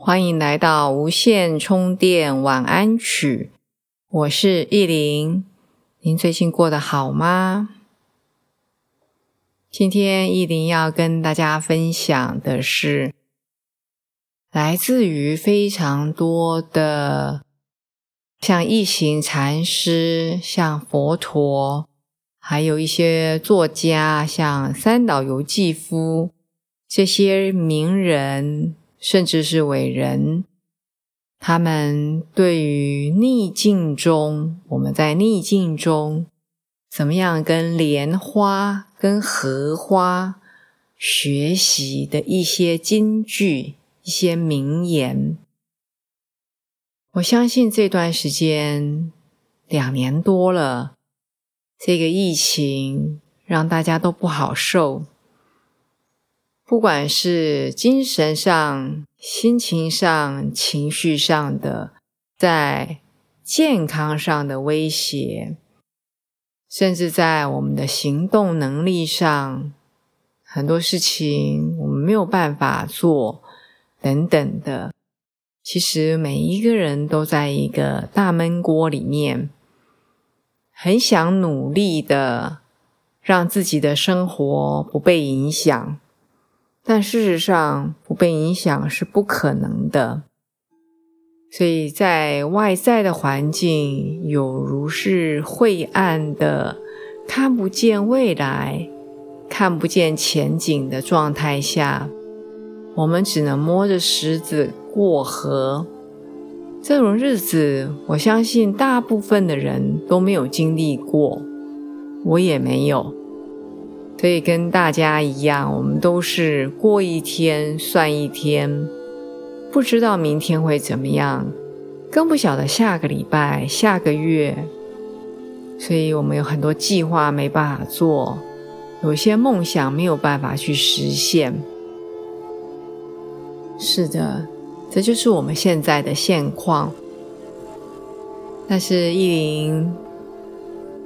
欢迎来到无线充电晚安曲，我是意林。您最近过得好吗？今天意林要跟大家分享的是，来自于非常多的像一行禅师、像佛陀，还有一些作家，像三岛由纪夫这些名人。甚至是伟人，他们对于逆境中，我们在逆境中怎么样跟莲花、跟荷花学习的一些金句、一些名言。我相信这段时间两年多了，这个疫情让大家都不好受。不管是精神上、心情上、情绪上的，在健康上的威胁，甚至在我们的行动能力上，很多事情我们没有办法做，等等的。其实每一个人都在一个大闷锅里面，很想努力的让自己的生活不被影响。但事实上，不被影响是不可能的。所以在外在的环境有如是晦暗的、看不见未来、看不见前景的状态下，我们只能摸着石子过河。这种日子，我相信大部分的人都没有经历过，我也没有。所以跟大家一样，我们都是过一天算一天，不知道明天会怎么样，更不晓得下个礼拜、下个月。所以我们有很多计划没办法做，有些梦想没有办法去实现。是的，这就是我们现在的现况。但是意林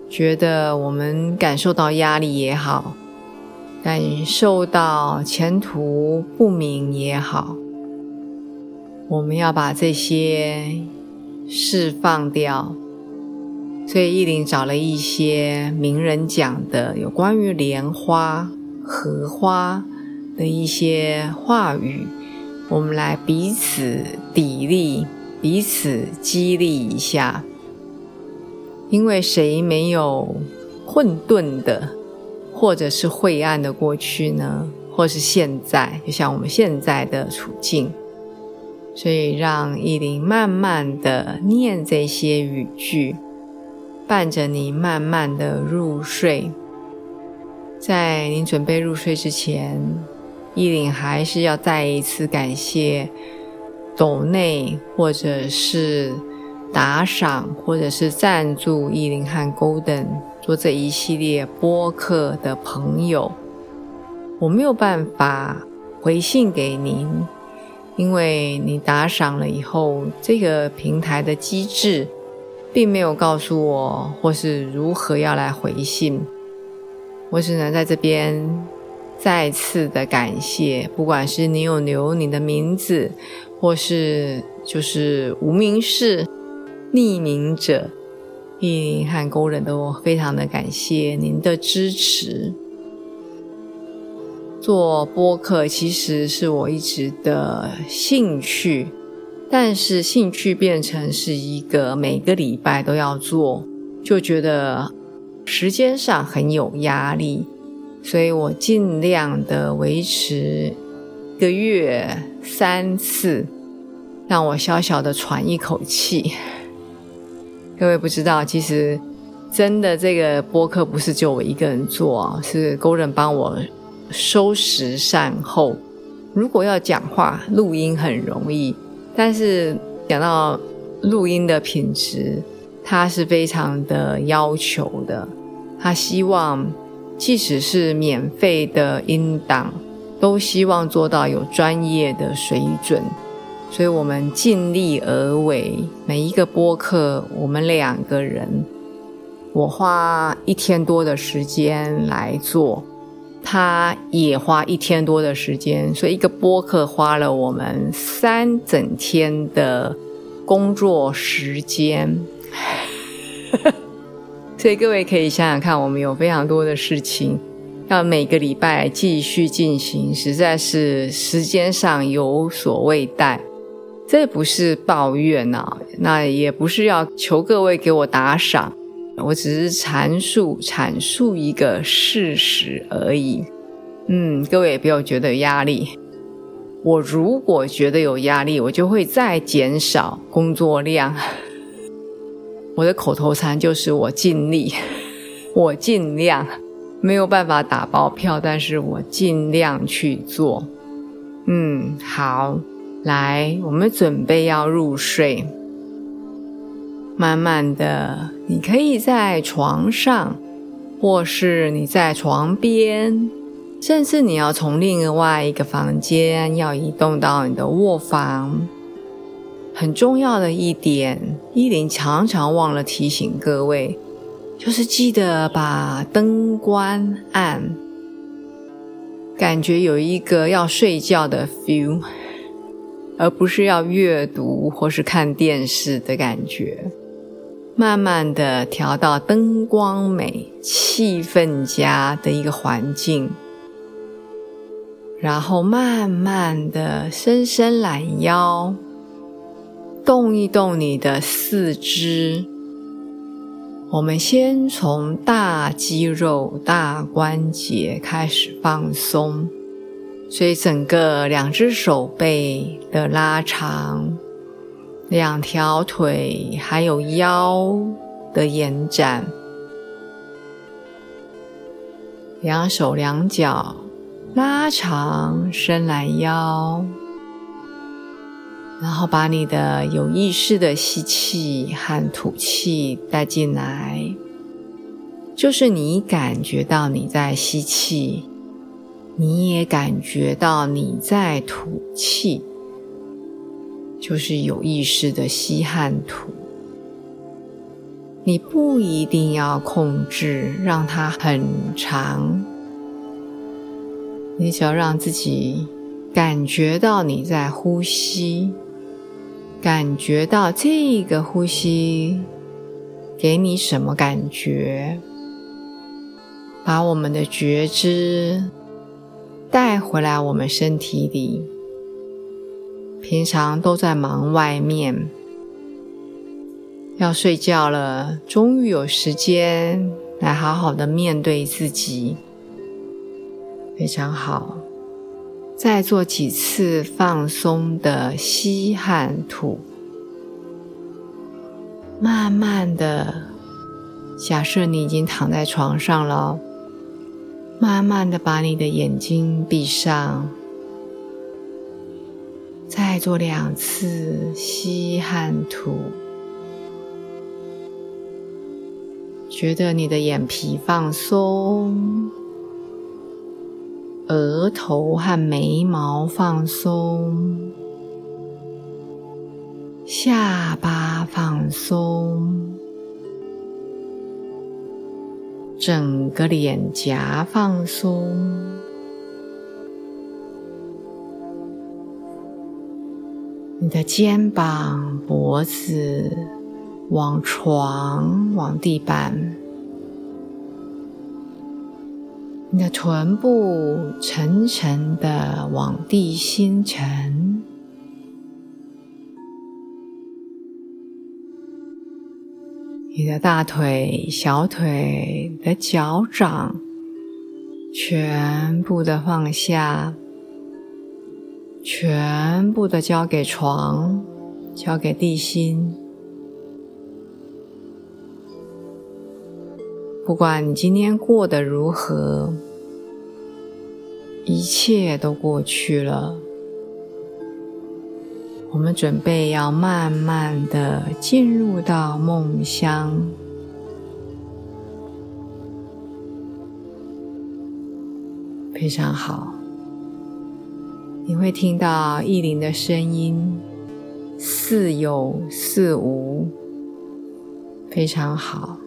觉得，我们感受到压力也好。感受到前途不明也好，我们要把这些释放掉。所以意林找了一些名人讲的有关于莲花、荷花的一些话语，我们来彼此砥砺、彼此激励一下。因为谁没有混沌的？或者是晦暗的过去呢，或是现在，就像我们现在的处境，所以让意林慢慢的念这些语句，伴着你慢慢的入睡。在您准备入睡之前，意林还是要再一次感谢斗内或者是打赏或者是赞助意林和 Golden。做这一系列播客的朋友，我没有办法回信给您，因为你打赏了以后，这个平台的机制并没有告诉我或是如何要来回信。我只能在这边再次的感谢，不管是你有留你的名字，或是就是无名氏匿名者。意林和工人都非常的感谢您的支持。做播客其实是我一直的兴趣，但是兴趣变成是一个每个礼拜都要做，就觉得时间上很有压力，所以我尽量的维持一个月三次，让我小小的喘一口气。各位不知道，其实真的这个播客不是就我一个人做，是工人帮我收拾善后。如果要讲话录音很容易，但是讲到录音的品质，他是非常的要求的。他希望，即使是免费的音档，都希望做到有专业的水准。所以我们尽力而为，每一个播客，我们两个人，我花一天多的时间来做。他也花一天多的时间，所以一个播客花了我们三整天的工作时间。所以各位可以想想看，我们有非常多的事情要每个礼拜继续进行，实在是时间上有所未待。这不是抱怨啊，那也不是要求各位给我打赏。我只是阐述阐述一个事实而已，嗯，各位也不要觉得压力。我如果觉得有压力，我就会再减少工作量。我的口头禅就是我尽力，我尽量，没有办法打包票，但是我尽量去做。嗯，好，来，我们准备要入睡。慢慢的，你可以在床上，或是你在床边，甚至你要从另外一个房间要移动到你的卧房。很重要的一点，依林常常忘了提醒各位，就是记得把灯关暗，感觉有一个要睡觉的 feel，而不是要阅读或是看电视的感觉。慢慢的调到灯光美、气氛佳的一个环境，然后慢慢的伸伸懒腰，动一动你的四肢。我们先从大肌肉、大关节开始放松，所以整个两只手背的拉长。两条腿还有腰的延展，两手两脚拉长伸懒腰，然后把你的有意识的吸气和吐气带进来，就是你感觉到你在吸气，你也感觉到你在吐气。就是有意识的吸和吐，你不一定要控制让它很长，你只要让自己感觉到你在呼吸，感觉到这个呼吸给你什么感觉，把我们的觉知带回来我们身体里。平常都在忙外面，要睡觉了，终于有时间来好好的面对自己，非常好。再做几次放松的吸和吐，慢慢的，假设你已经躺在床上了，慢慢的把你的眼睛闭上。再做两次吸和吐，觉得你的眼皮放松，额头和眉毛放松，下巴放松，整个脸颊放松。你的肩膀、脖子往床、往地板，你的臀部沉沉的往地心沉，你的大腿、小腿的脚掌全部的放下。全部的交给床，交给地心。不管你今天过得如何，一切都过去了。我们准备要慢慢的进入到梦乡，非常好。你会听到意林的声音，似有似无，非常好。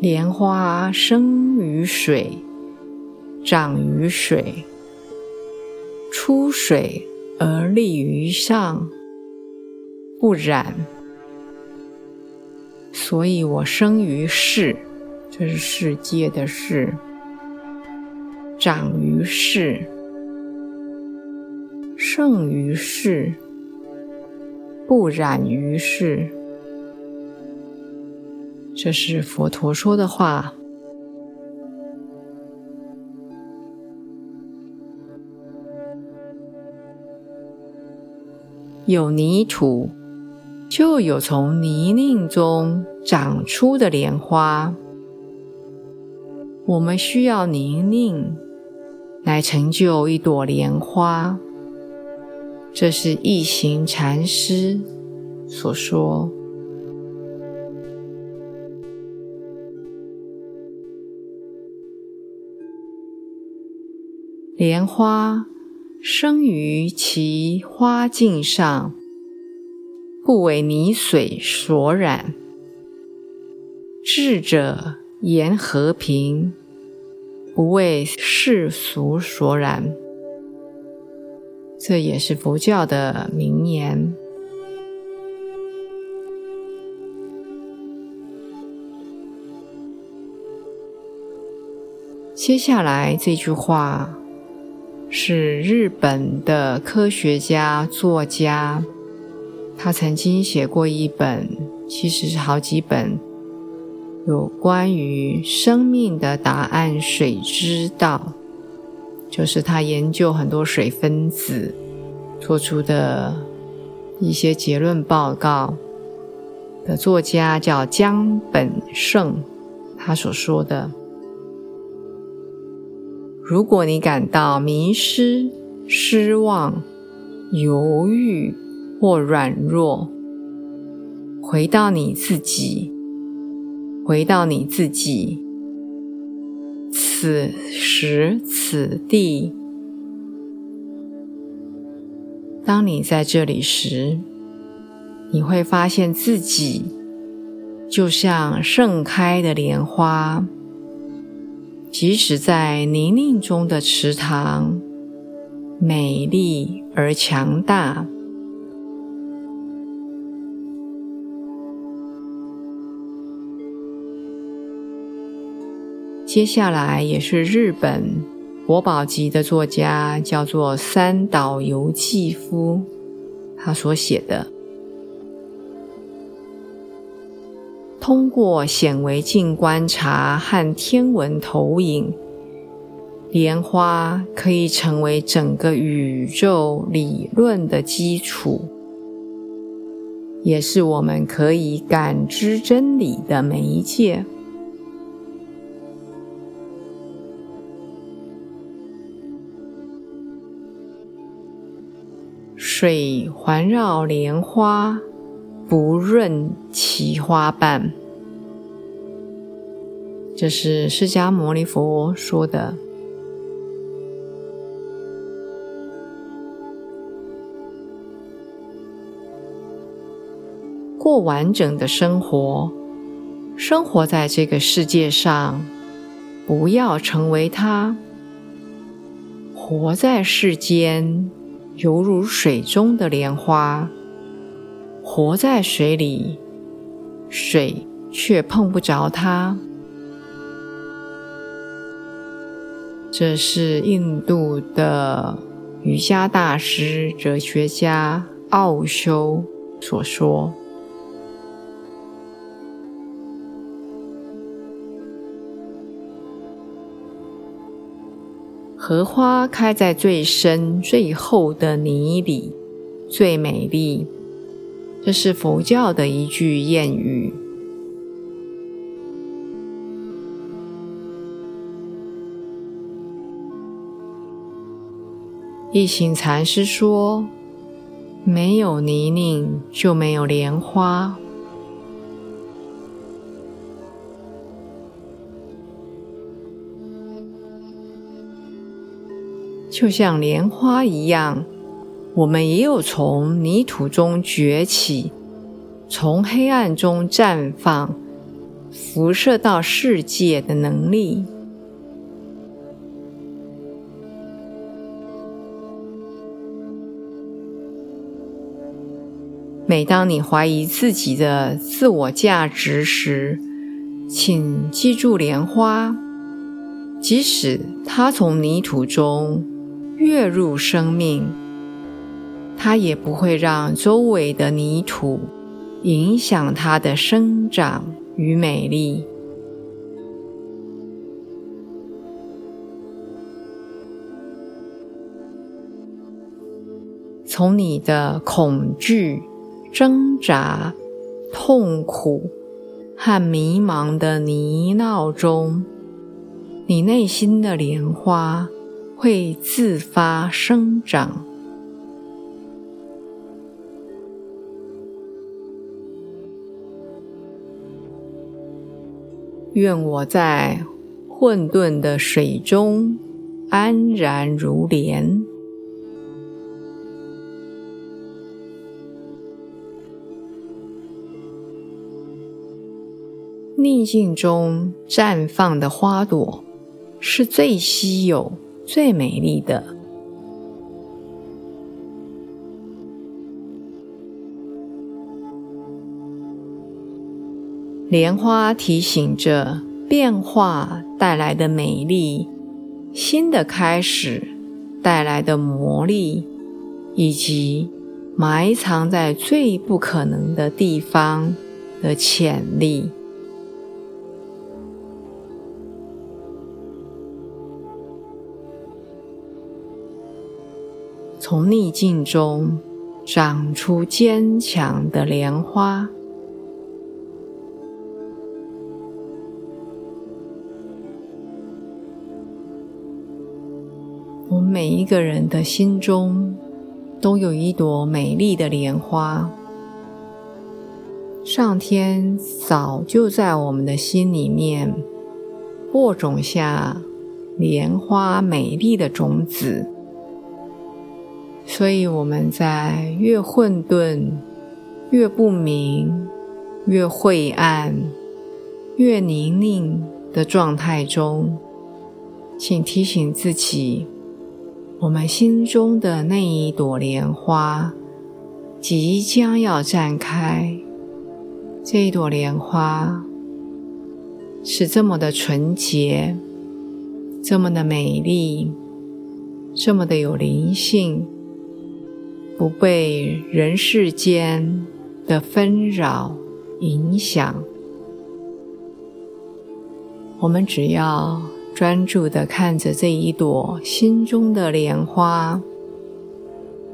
莲花生于水，长于水，出水而立于上，不染。所以我生于世，这是世界的世；长于世，胜于世，不染于世。这是佛陀说的话。有泥土，就有从泥泞中长出的莲花。我们需要泥泞来成就一朵莲花。这是一行禅师所说。莲花生于其花茎上，不为泥水所染。智者言和平，不为世俗所染。这也是佛教的名言。接下来这句话。是日本的科学家、作家，他曾经写过一本，其实是好几本，有关于生命的答案——水之道，就是他研究很多水分子做出的一些结论报告的作家，叫江本胜，他所说的。如果你感到迷失、失望、犹豫或软弱，回到你自己，回到你自己，此时此地。当你在这里时，你会发现自己就像盛开的莲花。即使在泥泞中的池塘，美丽而强大。接下来也是日本国宝级的作家，叫做三岛由纪夫，他所写的。通过显微镜观察和天文投影，莲花可以成为整个宇宙理论的基础，也是我们可以感知真理的媒介。水环绕莲花。不润其花瓣，这是释迦牟尼佛说的。过完整的生活，生活在这个世界上，不要成为他。活在世间，犹如水中的莲花。活在水里，水却碰不着它。这是印度的瑜伽大师、哲学家奥修所说。荷花开在最深、最厚的泥里。最美丽。这是佛教的一句谚语。一行禅师说：“没有泥泞，就没有莲花。”就像莲花一样，我们也有从泥土中崛起，从黑暗中绽放，辐射到世界的能力。每当你怀疑自己的自我价值时，请记住莲花，即使它从泥土中。跃入生命，它也不会让周围的泥土影响它的生长与美丽。从你的恐惧、挣扎、痛苦和迷茫的泥淖中，你内心的莲花。会自发生长。愿我在混沌的水中安然如莲，逆境中绽放的花朵是最稀有。最美丽的莲花，提醒着变化带来的美丽，新的开始带来的魔力，以及埋藏在最不可能的地方的潜力。从逆境中长出坚强的莲花。我们每一个人的心中都有一朵美丽的莲花，上天早就在我们的心里面播种下莲花美丽的种子。所以我们在越混沌、越不明、越晦暗、越泥泞的状态中，请提醒自己，我们心中的那一朵莲花即将要绽开。这一朵莲花是这么的纯洁，这么的美丽，这么的有灵性。不被人世间的纷扰影响，我们只要专注的看着这一朵心中的莲花，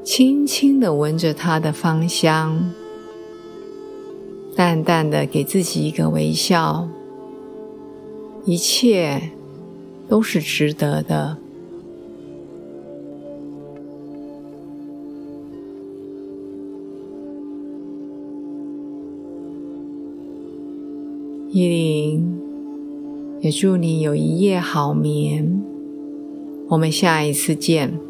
轻轻的闻着它的芳香，淡淡的给自己一个微笑，一切都是值得的。依琳，也祝你有一夜好眠。我们下一次见。